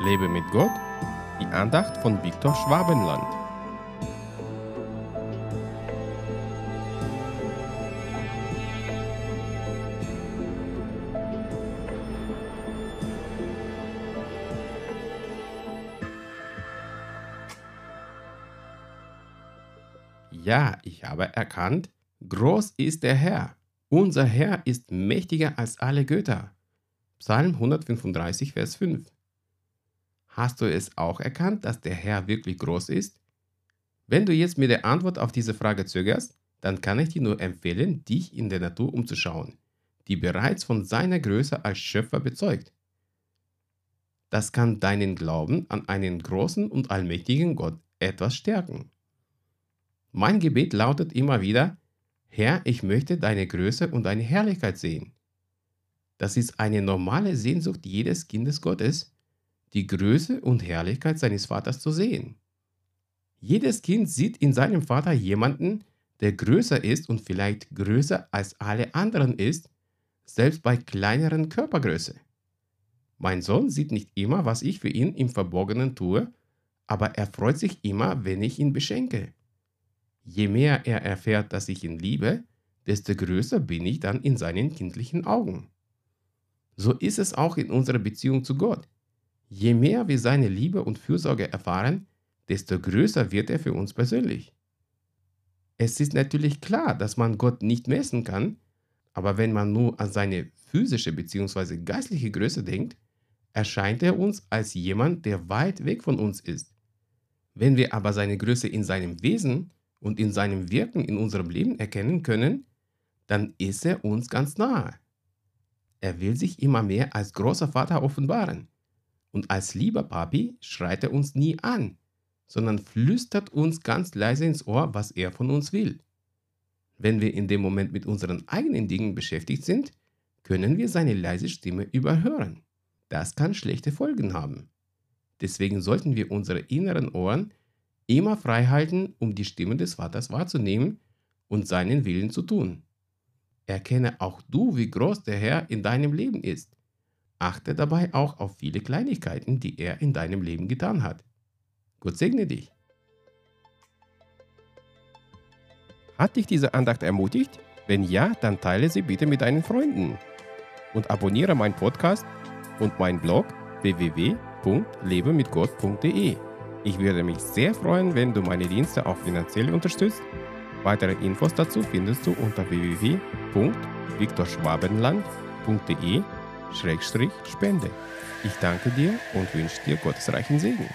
Lebe mit Gott, die Andacht von Viktor Schwabenland. Ja, ich habe erkannt, groß ist der Herr. Unser Herr ist mächtiger als alle Götter. Psalm 135, Vers 5. Hast du es auch erkannt, dass der Herr wirklich groß ist? Wenn du jetzt mit der Antwort auf diese Frage zögerst, dann kann ich dir nur empfehlen, dich in der Natur umzuschauen, die bereits von seiner Größe als Schöpfer bezeugt. Das kann deinen Glauben an einen großen und allmächtigen Gott etwas stärken. Mein Gebet lautet immer wieder, Herr, ich möchte deine Größe und deine Herrlichkeit sehen. Das ist eine normale Sehnsucht jedes Kindes Gottes, die Größe und Herrlichkeit seines Vaters zu sehen. Jedes Kind sieht in seinem Vater jemanden, der größer ist und vielleicht größer als alle anderen ist, selbst bei kleineren Körpergröße. Mein Sohn sieht nicht immer, was ich für ihn im Verborgenen tue, aber er freut sich immer, wenn ich ihn beschenke. Je mehr er erfährt, dass ich ihn liebe, desto größer bin ich dann in seinen kindlichen Augen. So ist es auch in unserer Beziehung zu Gott. Je mehr wir seine Liebe und Fürsorge erfahren, desto größer wird er für uns persönlich. Es ist natürlich klar, dass man Gott nicht messen kann, aber wenn man nur an seine physische bzw. geistliche Größe denkt, erscheint er uns als jemand, der weit weg von uns ist. Wenn wir aber seine Größe in seinem Wesen und in seinem Wirken in unserem Leben erkennen können, dann ist er uns ganz nahe. Er will sich immer mehr als großer Vater offenbaren. Und als lieber Papi schreit er uns nie an, sondern flüstert uns ganz leise ins Ohr, was er von uns will. Wenn wir in dem Moment mit unseren eigenen Dingen beschäftigt sind, können wir seine leise Stimme überhören. Das kann schlechte Folgen haben. Deswegen sollten wir unsere inneren Ohren immer frei halten, um die Stimme des Vaters wahrzunehmen und seinen Willen zu tun. Erkenne auch du, wie groß der Herr in deinem Leben ist. Achte dabei auch auf viele Kleinigkeiten, die er in deinem Leben getan hat. Gott segne dich. Hat dich diese Andacht ermutigt? Wenn ja, dann teile sie bitte mit deinen Freunden. Und abonniere meinen Podcast und meinen Blog www.lebemitgott.de. Ich würde mich sehr freuen, wenn du meine Dienste auch finanziell unterstützt. Weitere Infos dazu findest du unter www.viktorschwabenland.de Schrägstrich Spende. Ich danke dir und wünsche dir gottesreichen Segen.